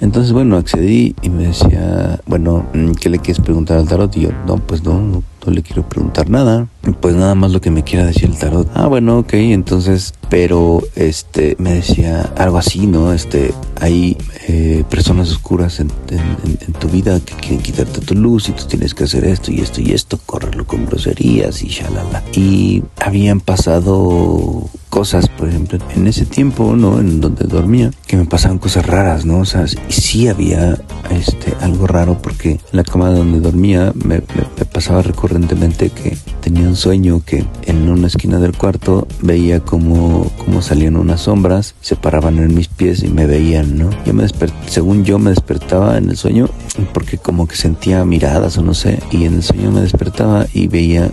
Entonces, bueno, accedí y me decía, bueno, mm, ¿qué le quieres preguntar al tarot? Y yo, no, pues no, no, no le quiero preguntar nada. Pues nada más lo que me quiera decir el tarot. Ah, bueno, ok, entonces, pero este, me decía algo así, ¿no? Este, hay eh, personas oscuras en, en- tu vida que quieren quitarte tu luz y tú tienes que hacer esto y esto y esto, correrlo con groserías y shalala. Y habían pasado cosas, por ejemplo, en ese tiempo, ¿no? En donde dormía, que me pasaban cosas raras, ¿no? O sea, sí había este, algo raro porque en la cama donde dormía me, pasaba recurrentemente que tenía un sueño que en una esquina del cuarto veía como, como salían unas sombras, se paraban en mis pies y me veían, ¿no? Yo me según yo me despertaba en el sueño porque como que sentía miradas o no sé, y en el sueño me despertaba y veía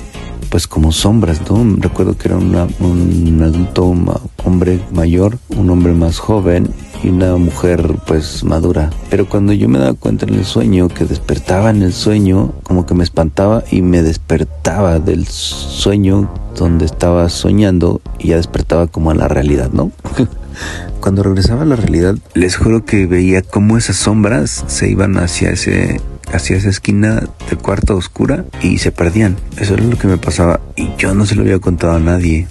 pues como sombras, ¿no? Recuerdo que era una- un adulto ma- hombre mayor, un hombre más joven y una mujer pues madura. Pero cuando yo me daba cuenta en el sueño que despertaba en el sueño, como que me espantaba y me despertaba del sueño donde estaba soñando y ya despertaba como a la realidad, ¿no? Cuando regresaba a la realidad, les juro que veía cómo esas sombras se iban hacia ese hacia esa esquina del cuarto oscura y se perdían. Eso era lo que me pasaba y yo no se lo había contado a nadie.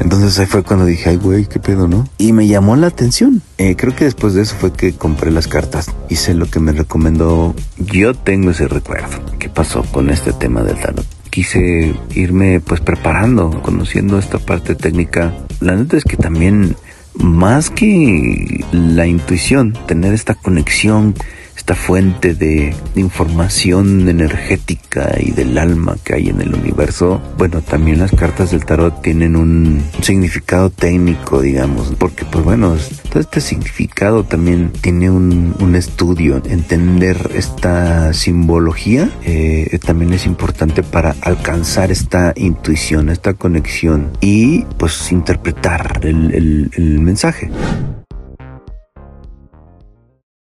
Entonces ahí fue cuando dije, ay güey, qué pedo, ¿no? Y me llamó la atención. Eh, creo que después de eso fue que compré las cartas. Hice lo que me recomendó. Yo tengo ese recuerdo. ¿Qué pasó con este tema del tarot? Quise irme pues preparando, conociendo esta parte técnica. La neta es que también, más que la intuición, tener esta conexión esta fuente de, información energética y del alma que hay en el universo, bueno, también las cartas del tarot tienen un significado técnico, digamos, porque pues bueno, todo este significado también tiene un, estudio. Entender esta simbología eh, también es importante para alcanzar esta intuición, esta conexión y pues interpretar el- el mensaje.